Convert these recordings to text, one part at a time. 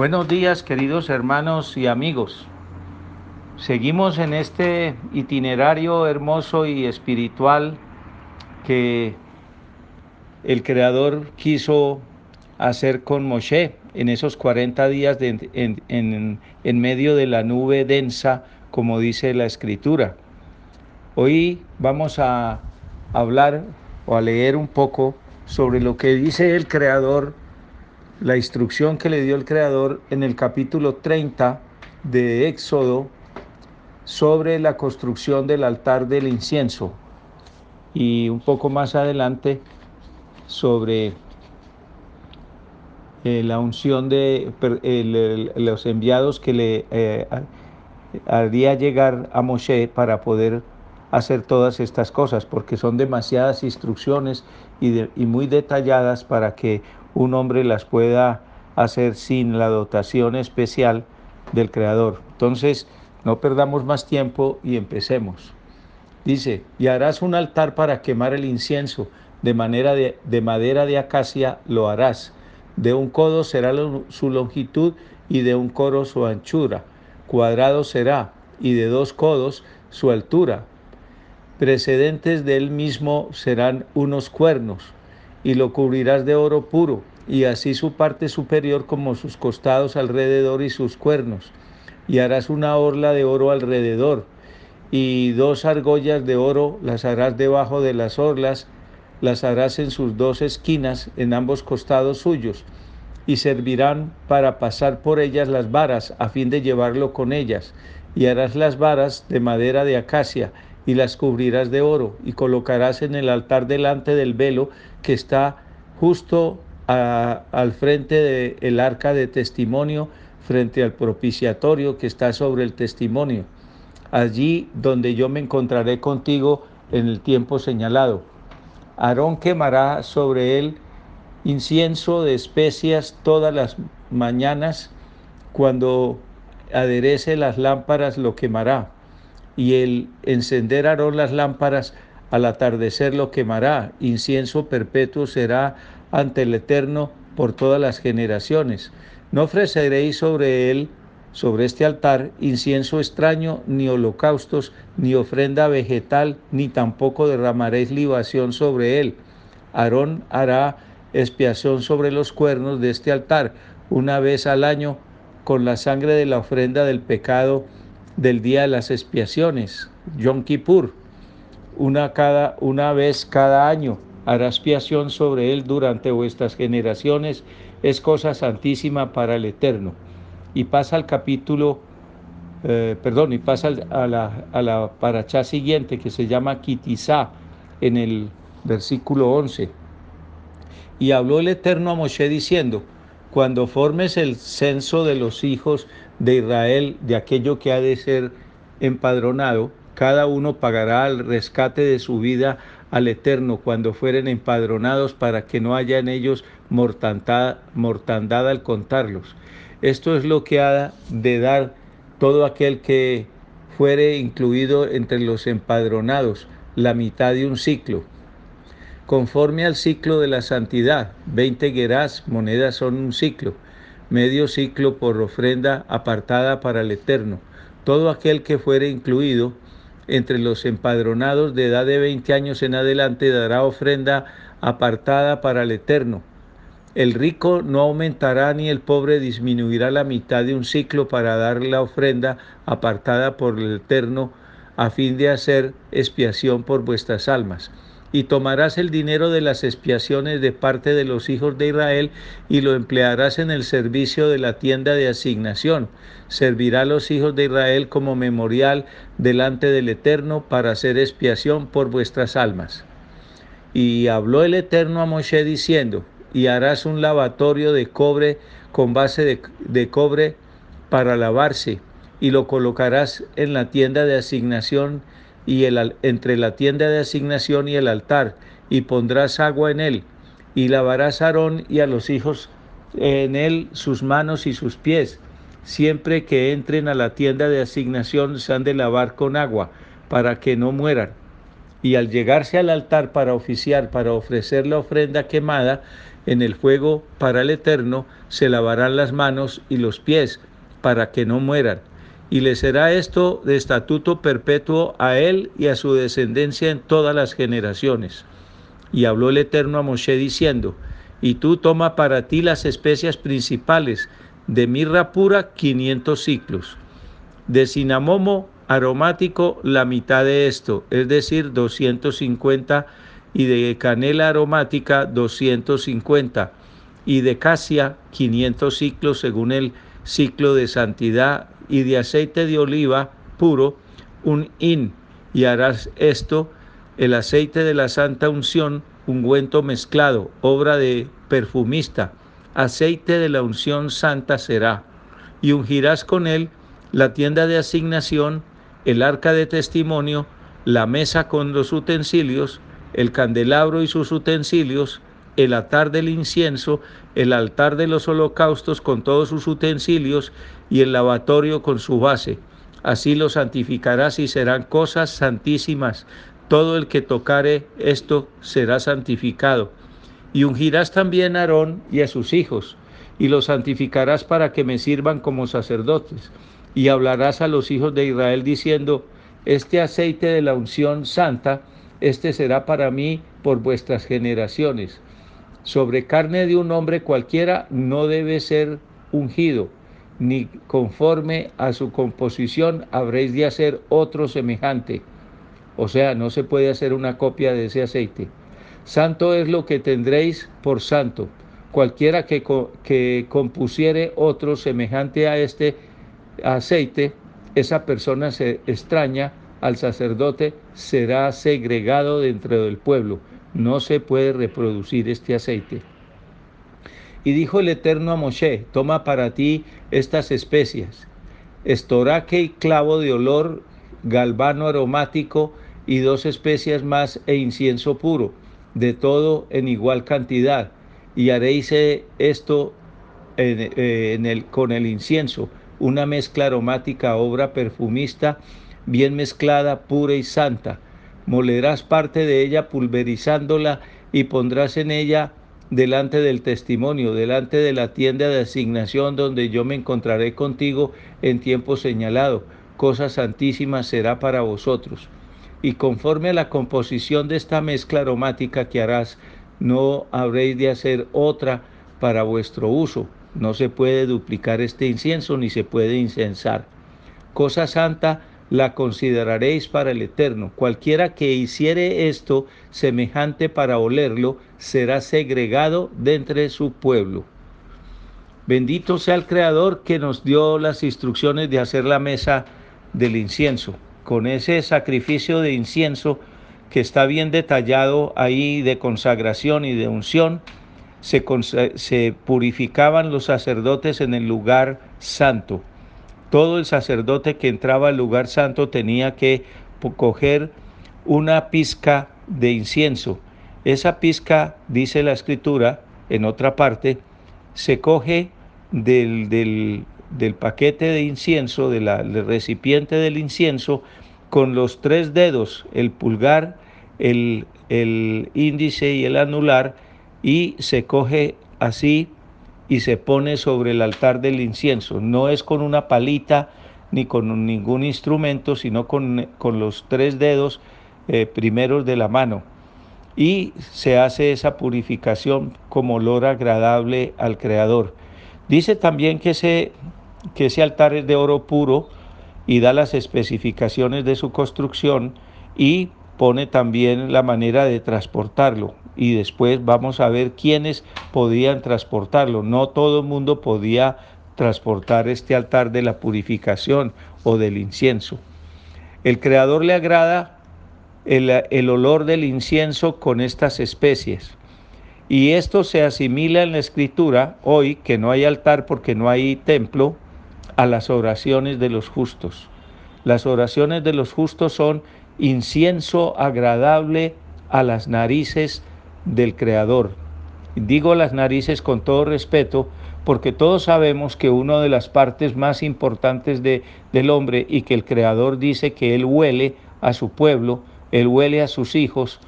Buenos días queridos hermanos y amigos. Seguimos en este itinerario hermoso y espiritual que el Creador quiso hacer con Moshe en esos 40 días en medio de la nube densa, como dice la Escritura. Hoy vamos a hablar o a leer un poco sobre lo que dice el Creador la instrucción que le dio el Creador en el capítulo 30 de Éxodo sobre la construcción del altar del incienso. Y un poco más adelante sobre eh, la unción de los enviados que le eh, haría llegar a Moshe para poder hacer todas estas cosas, porque son demasiadas instrucciones y muy detalladas para que un hombre las pueda hacer sin la dotación especial del Creador. Entonces, no perdamos más tiempo y empecemos. Dice, y harás un altar para quemar el incienso, de, manera de, de madera de acacia lo harás. De un codo será su longitud y de un coro su anchura. Cuadrado será y de dos codos su altura. Precedentes de él mismo serán unos cuernos y lo cubrirás de oro puro, y así su parte superior como sus costados alrededor y sus cuernos. Y harás una orla de oro alrededor, y dos argollas de oro las harás debajo de las orlas, las harás en sus dos esquinas, en ambos costados suyos, y servirán para pasar por ellas las varas, a fin de llevarlo con ellas. Y harás las varas de madera de acacia, y las cubrirás de oro, y colocarás en el altar delante del velo que está justo al frente del el arca de testimonio, frente al propiciatorio que está sobre el testimonio, allí donde yo me encontraré contigo en el tiempo señalado. Aarón quemará sobre él incienso de especias todas las mañanas, cuando aderece las lámparas lo quemará y el encender Aarón las lámparas al atardecer lo quemará, incienso perpetuo será ante el Eterno por todas las generaciones. No ofreceréis sobre él, sobre este altar, incienso extraño, ni holocaustos, ni ofrenda vegetal, ni tampoco derramaréis libación sobre él. Aarón hará expiación sobre los cuernos de este altar una vez al año con la sangre de la ofrenda del pecado del día de las expiaciones, Yom Kippur, una, cada, una vez cada año. Hará expiación sobre él durante vuestras generaciones, es cosa santísima para el Eterno. Y pasa al capítulo, eh, perdón, y pasa a la, a la parachá siguiente que se llama Kitizá, en el versículo 11. Y habló el Eterno a Moshe diciendo, cuando formes el censo de los hijos de Israel, de aquello que ha de ser empadronado, cada uno pagará el rescate de su vida al Eterno cuando fueren empadronados para que no haya en ellos mortandad, al contarlos. Esto es lo que ha de dar todo aquel que fuere incluido entre los empadronados, la mitad de un ciclo conforme al ciclo de la santidad. Veinte guerás, monedas son un ciclo, medio ciclo por ofrenda apartada para el Eterno. Todo aquel que fuere incluido entre los empadronados de edad de 20 años en adelante dará ofrenda apartada para el Eterno. El rico no aumentará ni el pobre disminuirá la mitad de un ciclo para dar la ofrenda apartada por el Eterno a fin de hacer expiación por vuestras almas y tomarás el dinero de las expiaciones de parte de los hijos de Israel y lo emplearás en el servicio de la tienda de asignación. Servirá a los hijos de Israel como memorial delante del Eterno para hacer expiación por vuestras almas. Y habló el Eterno a Moshe diciendo, y harás un lavatorio de cobre con base de, de cobre para lavarse, y lo colocarás en la tienda de asignación y el, entre la tienda de asignación y el altar, y pondrás agua en él, y lavarás a Aarón y a los hijos en él sus manos y sus pies. Siempre que entren a la tienda de asignación se han de lavar con agua, para que no mueran. Y al llegarse al altar para oficiar, para ofrecer la ofrenda quemada, en el fuego para el eterno, se lavarán las manos y los pies para que no mueran. Y le será esto de estatuto perpetuo a él y a su descendencia en todas las generaciones. Y habló el Eterno a Moshe diciendo, y tú toma para ti las especias principales, de mirra pura 500 ciclos, de cinamomo aromático la mitad de esto, es decir, 250 y de canela aromática 250 y de casia 500 ciclos según el ciclo de santidad y de aceite de oliva puro un in y harás esto el aceite de la santa unción ungüento mezclado obra de perfumista aceite de la unción santa será y ungirás con él la tienda de asignación el arca de testimonio la mesa con los utensilios el candelabro y sus utensilios, el altar del incienso, el altar de los holocaustos con todos sus utensilios y el lavatorio con su base. Así lo santificarás y serán cosas santísimas. Todo el que tocare esto será santificado. Y ungirás también a Aarón y a sus hijos, y los santificarás para que me sirvan como sacerdotes. Y hablarás a los hijos de Israel diciendo, este aceite de la unción santa, este será para mí por vuestras generaciones. Sobre carne de un hombre cualquiera no debe ser ungido, ni conforme a su composición habréis de hacer otro semejante. O sea, no se puede hacer una copia de ese aceite. Santo es lo que tendréis por santo. Cualquiera que, compusiere otro semejante a este aceite, esa persona se extraña al sacerdote será segregado dentro del pueblo. No se puede reproducir este aceite. Y dijo el Eterno a Moshe, toma para ti estas especias, estoraque y clavo de olor, galvano aromático y dos especias más e incienso puro, de todo en igual cantidad, y haréis esto el, con el incienso, una mezcla aromática, obra perfumista, bien mezclada, pura y santa. Molerás parte de ella pulverizándola y pondrás en ella delante del testimonio, delante de la tienda de asignación donde yo me encontraré contigo en tiempo señalado. Cosa santísima será para vosotros. Y conforme a la composición de esta mezcla aromática que harás, no habréis de hacer otra para vuestro uso. No se puede duplicar este incienso ni se puede incensar. Cosa santa la consideraréis para el eterno. Cualquiera que hiciere esto semejante para olerlo, será segregado de entre su pueblo. Bendito sea el Creador que nos dio las instrucciones de hacer la mesa del incienso. Con ese sacrificio de incienso que está bien detallado ahí de consagración y de unción, se, se purificaban los sacerdotes en el lugar santo todo el sacerdote que entraba al lugar santo tenía que coger una pizca de incienso. Esa pizca, dice la escritura, en otra parte, se coge del, del, paquete de incienso, del recipiente del incienso, con los tres dedos, el pulgar, el, el índice y el anular, y se coge así y se pone sobre el altar del incienso. No es con una palita ni con ningún instrumento, sino con, los tres dedos eh, primeros de la mano. Y se hace esa purificación como olor agradable al Creador. Dice también que ese, que ese altar es de oro puro y da las especificaciones de su construcción y pone también la manera de transportarlo y después vamos a ver quiénes podían transportarlo. No todo el mundo podía transportar este altar de la purificación o del incienso. El Creador le agrada el, el olor del incienso con estas especies. Y esto se asimila en la escritura hoy, que no hay altar porque no hay templo, a las oraciones de los justos. Las oraciones de los justos son incienso agradable a las narices del Creador. Digo las narices con todo respeto porque todos sabemos que una de las partes más importantes de, del hombre y que el Creador dice que Él huele a su pueblo, Él huele a sus hijos,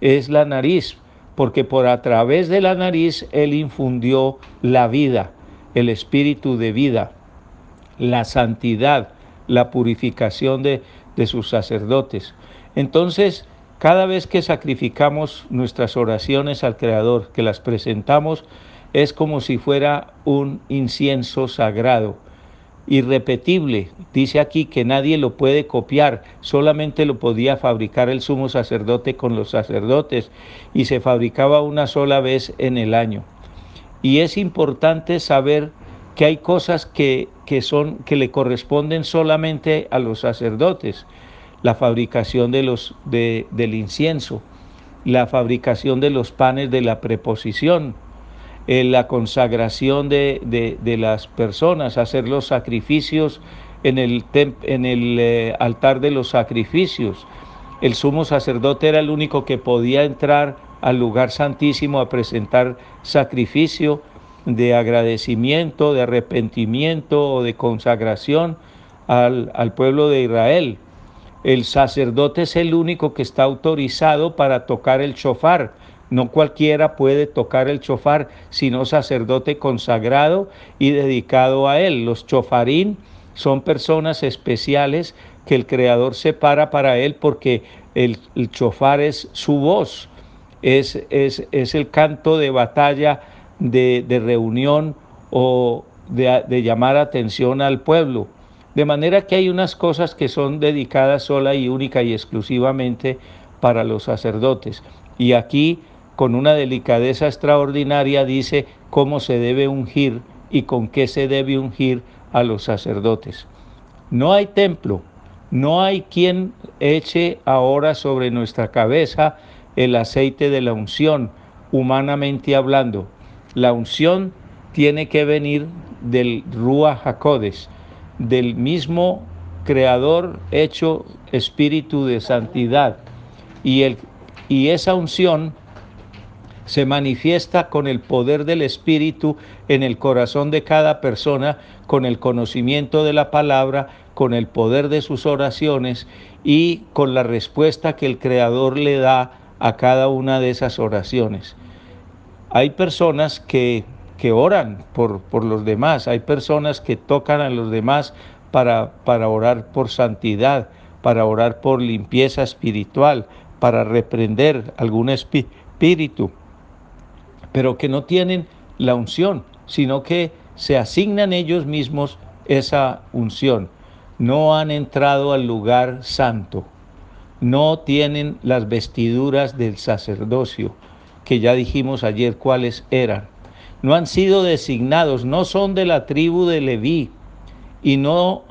es la nariz, porque por a través de la nariz Él infundió la vida, el espíritu de vida, la santidad, la purificación de, de sus sacerdotes. Entonces, cada vez que sacrificamos nuestras oraciones al Creador, que las presentamos, es como si fuera un incienso sagrado, irrepetible. Dice aquí que nadie lo puede copiar, solamente lo podía fabricar el sumo sacerdote con los sacerdotes y se fabricaba una sola vez en el año. Y es importante saber que hay cosas que, que, son, que le corresponden solamente a los sacerdotes. La fabricación de los, de, del incienso, la fabricación de los panes de la preposición, la consagración de, las personas, hacer los sacrificios en el, en el eh, altar de los sacrificios. El sumo sacerdote era el único que podía entrar al lugar santísimo a presentar sacrificio de agradecimiento, de arrepentimiento o de consagración al, al pueblo de Israel. El sacerdote es el único que está autorizado para tocar el chofar, no cualquiera puede tocar el chofar, sino sacerdote consagrado y dedicado a él. Los chofarín son personas especiales que el Creador separa para él porque el, chofar es su voz, es, es, es, el canto de batalla, de, de reunión o de, de llamar atención al pueblo. De manera que hay unas cosas que son dedicadas sola y única y exclusivamente para los sacerdotes. Y aquí con una delicadeza extraordinaria dice cómo se debe ungir y con qué se debe ungir a los sacerdotes. No hay templo, no hay quien eche ahora sobre nuestra cabeza el aceite de la unción, humanamente hablando. La unción tiene que venir del Rúa Jacodes, del mismo creador hecho espíritu de santidad. Y, el, y esa unción se manifiesta con el poder del Espíritu en el corazón de cada persona, con el conocimiento de la palabra, con el poder de sus oraciones y con la respuesta que el Creador le da a cada una de esas oraciones. Hay personas que, que oran por, por, los demás, hay personas que tocan a los demás para, para orar por santidad, para orar por limpieza espiritual, para reprender algún espíritu pero que no tienen la unción, sino que se asignan ellos mismos esa unción. No han entrado al lugar santo, no tienen las vestiduras del sacerdocio, que ya dijimos ayer cuáles eran. No han sido designados, no son de la tribu de Leví y no,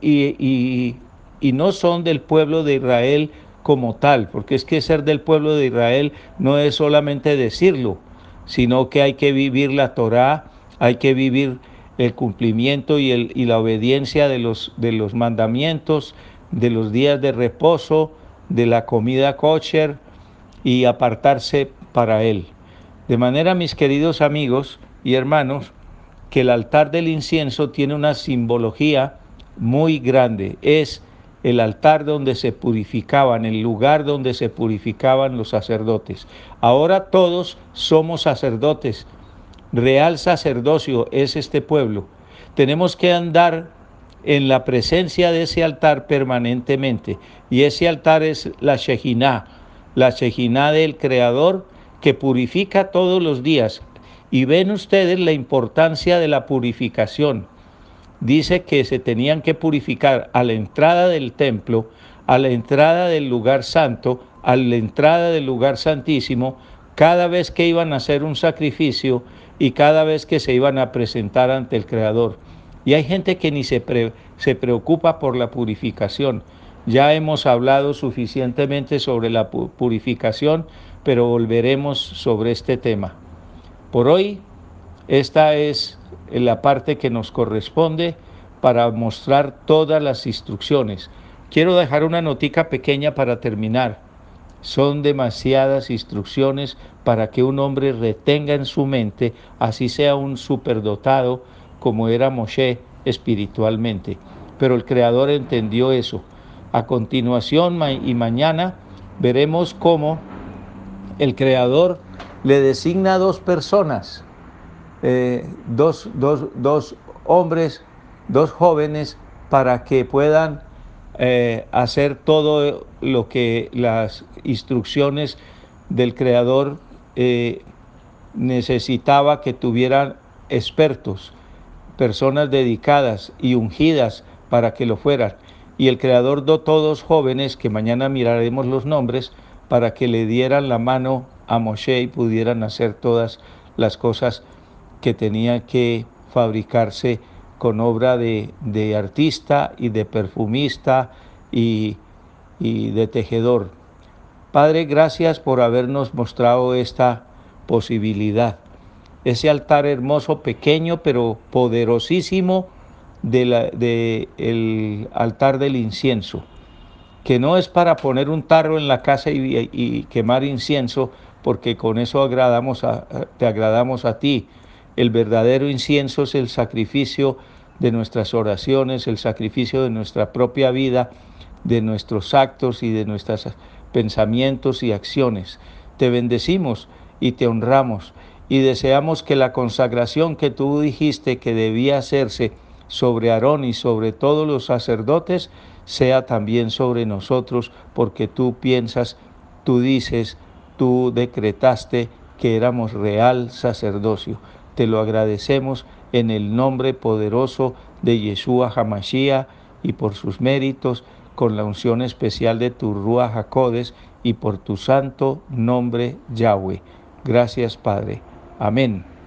y, y no son del pueblo de Israel como tal, porque es que ser del pueblo de Israel no es solamente decirlo, sino que hay que vivir la Torá, hay que vivir el cumplimiento y, el, y la obediencia de los, de los mandamientos, de los días de reposo, de la comida kosher y apartarse para él. De manera, mis queridos amigos y hermanos, que el altar del incienso tiene una simbología muy grande. Es el altar donde se purificaban, el lugar donde se purificaban los sacerdotes. Ahora todos somos sacerdotes. Real sacerdocio es este pueblo. Tenemos que andar en la presencia de ese altar permanentemente. Y ese altar es la Shejinah, la Shejinah del Creador que purifica todos los días. Y ven ustedes la importancia de la purificación dice que se tenían que purificar a la entrada del templo, a la entrada del lugar santo, a la entrada del lugar santísimo, cada vez que iban a hacer un sacrificio y cada vez que se iban a presentar ante el Creador. Y hay gente que ni se, se preocupa por la purificación. Ya hemos hablado suficientemente sobre la purificación, pero volveremos sobre este tema. Por hoy, esta es la parte que nos corresponde para mostrar todas las instrucciones. Quiero dejar una notica pequeña para terminar. Son demasiadas instrucciones para que un hombre retenga en su mente, así sea un superdotado como era Moshe espiritualmente. Pero el Creador entendió eso. A continuación y mañana veremos cómo el Creador le designa dos personas, eh, dos, dos, hombres, dos jóvenes, para que puedan eh, hacer todo lo que las instrucciones del Creador eh, necesitaba que tuvieran expertos, personas dedicadas y ungidas para que lo fueran. Y el Creador dotó dos jóvenes, que mañana miraremos los nombres, para que le dieran la mano a Moshe y pudieran hacer todas las cosas que tenían que fabricarse con obra de, artista y de perfumista y, y de tejedor. Padre, gracias por habernos mostrado esta posibilidad. Ese altar hermoso, pequeño, pero poderosísimo del de el altar del incienso, que no es para poner un tarro en la casa y, quemar incienso, porque con eso te agradamos a ti. El verdadero incienso es el sacrificio de nuestras oraciones, el sacrificio de nuestra propia vida, de nuestros actos y de nuestros pensamientos y acciones. Te bendecimos y te honramos y deseamos que la consagración que tú dijiste que debía hacerse sobre Aarón y sobre todos los sacerdotes sea también sobre nosotros, porque tú piensas, tú dices, tú decretaste que éramos real sacerdocio. Te lo agradecemos en el nombre poderoso de Yeshua Hamashiach y por sus méritos, con la unción especial de tu Rúa Jacodes y por tu santo nombre Yahweh. Gracias, Padre. Amén.